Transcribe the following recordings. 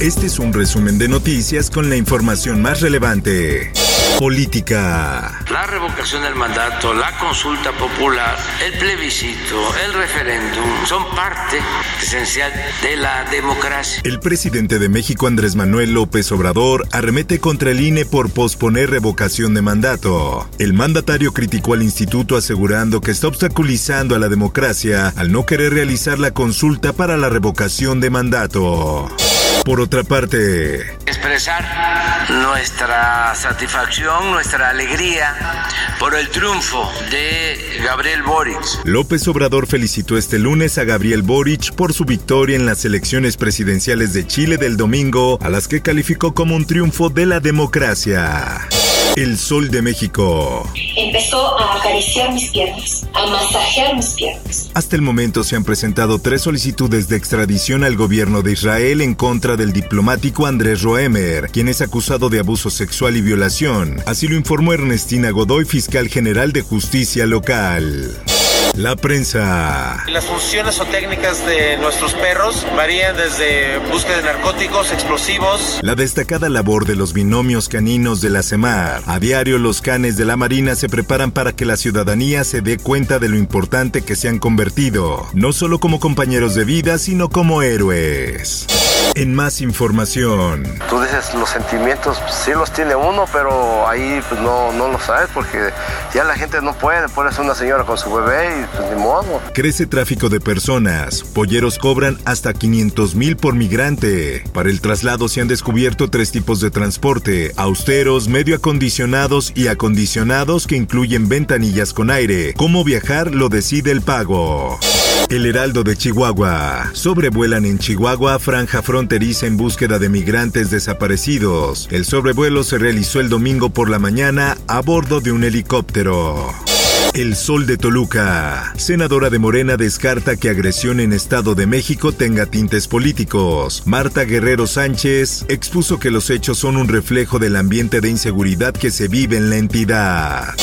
Este es un resumen de noticias con la información más relevante. Política. La revocación del mandato, la consulta popular, el plebiscito, el referéndum son parte esencial de la democracia. El presidente de México, Andrés Manuel López Obrador, arremete contra el INE por posponer revocación de mandato. El mandatario criticó al instituto asegurando que está obstaculizando a la democracia al no querer realizar la consulta para la revocación de mandato. Por otra parte, expresar nuestra satisfacción, nuestra alegría por el triunfo de Gabriel Boric. López Obrador felicitó este lunes a Gabriel Boric por su victoria en las elecciones presidenciales de Chile del domingo, a las que calificó como un triunfo de la democracia. El Sol de México. Empezó a acariciar mis piernas, a masajear mis piernas. Hasta el momento se han presentado tres solicitudes de extradición al gobierno de Israel en contra del diplomático Andrés Roemer, quien es acusado de abuso sexual y violación. Así lo informó Ernestina Godoy, fiscal general de justicia local. La prensa. Las funciones o técnicas de nuestros perros varían desde búsqueda de narcóticos, explosivos. La destacada labor de los binomios caninos de la CEMAR. A diario los canes de la Marina se preparan para que la ciudadanía se dé cuenta de lo importante que se han convertido, no solo como compañeros de vida, sino como héroes. En más información. Tú dices los sentimientos, pues, sí los tiene uno, pero ahí pues no, no lo sabes porque ya la gente no puede, pones una señora con su bebé y pues. Crece tráfico de personas. Polleros cobran hasta 500 mil por migrante. Para el traslado se han descubierto tres tipos de transporte: austeros, medio acondicionados y acondicionados que incluyen ventanillas con aire. Cómo viajar lo decide el pago. El Heraldo de Chihuahua. Sobrevuelan en Chihuahua franja fronteriza en búsqueda de migrantes desaparecidos. El sobrevuelo se realizó el domingo por la mañana a bordo de un helicóptero. El Sol de Toluca. Senadora de Morena descarta que agresión en Estado de México tenga tintes políticos. Marta Guerrero Sánchez expuso que los hechos son un reflejo del ambiente de inseguridad que se vive en la entidad.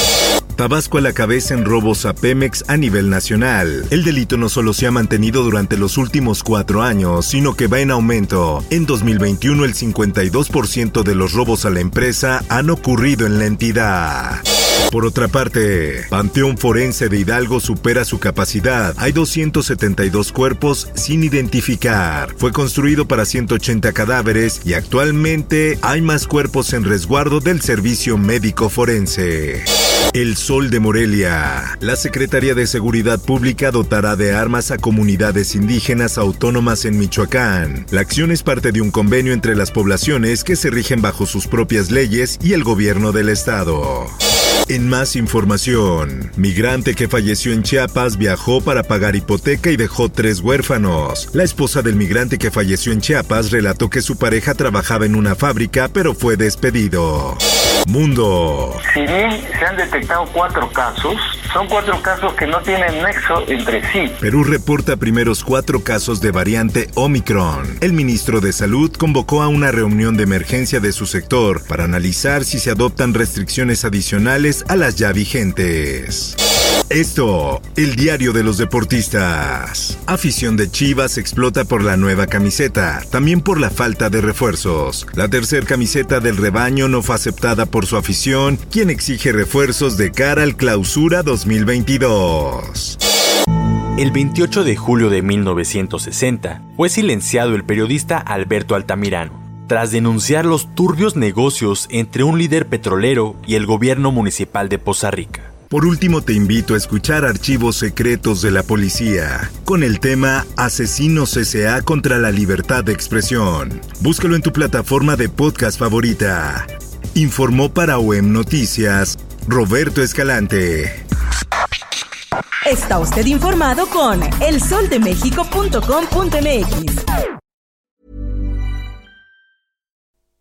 Tabasco a la cabeza en robos a Pemex a nivel nacional. El delito no solo se ha mantenido durante los últimos cuatro años, sino que va en aumento. En 2021 el 52% de los robos a la empresa han ocurrido en la entidad. Por otra parte, Panteón Forense de Hidalgo supera su capacidad. Hay 272 cuerpos sin identificar. Fue construido para 180 cadáveres y actualmente hay más cuerpos en resguardo del Servicio Médico Forense. El Sol de Morelia. La Secretaría de Seguridad Pública dotará de armas a comunidades indígenas autónomas en Michoacán. La acción es parte de un convenio entre las poblaciones que se rigen bajo sus propias leyes y el gobierno del estado. En más información, migrante que falleció en Chiapas viajó para pagar hipoteca y dejó tres huérfanos. La esposa del migrante que falleció en Chiapas relató que su pareja trabajaba en una fábrica pero fue despedido. Mundo. Si bien se han detectado cuatro casos, son cuatro casos que no tienen nexo entre sí. Perú reporta primeros cuatro casos de variante Omicron. El ministro de Salud convocó a una reunión de emergencia de su sector para analizar si se adoptan restricciones adicionales a las ya vigentes. Esto, el diario de los deportistas. Afición de Chivas explota por la nueva camiseta, también por la falta de refuerzos. La tercer camiseta del rebaño no fue aceptada por su afición, quien exige refuerzos de cara al clausura 2022. El 28 de julio de 1960 fue silenciado el periodista Alberto Altamirano tras denunciar los turbios negocios entre un líder petrolero y el gobierno municipal de Poza Rica. Por último, te invito a escuchar Archivos Secretos de la Policía, con el tema Asesinos S.A. contra la libertad de expresión. Búscalo en tu plataforma de podcast favorita. Informó para OEM Noticias Roberto Escalante. Está usted informado con elsoldemexico.com.mx.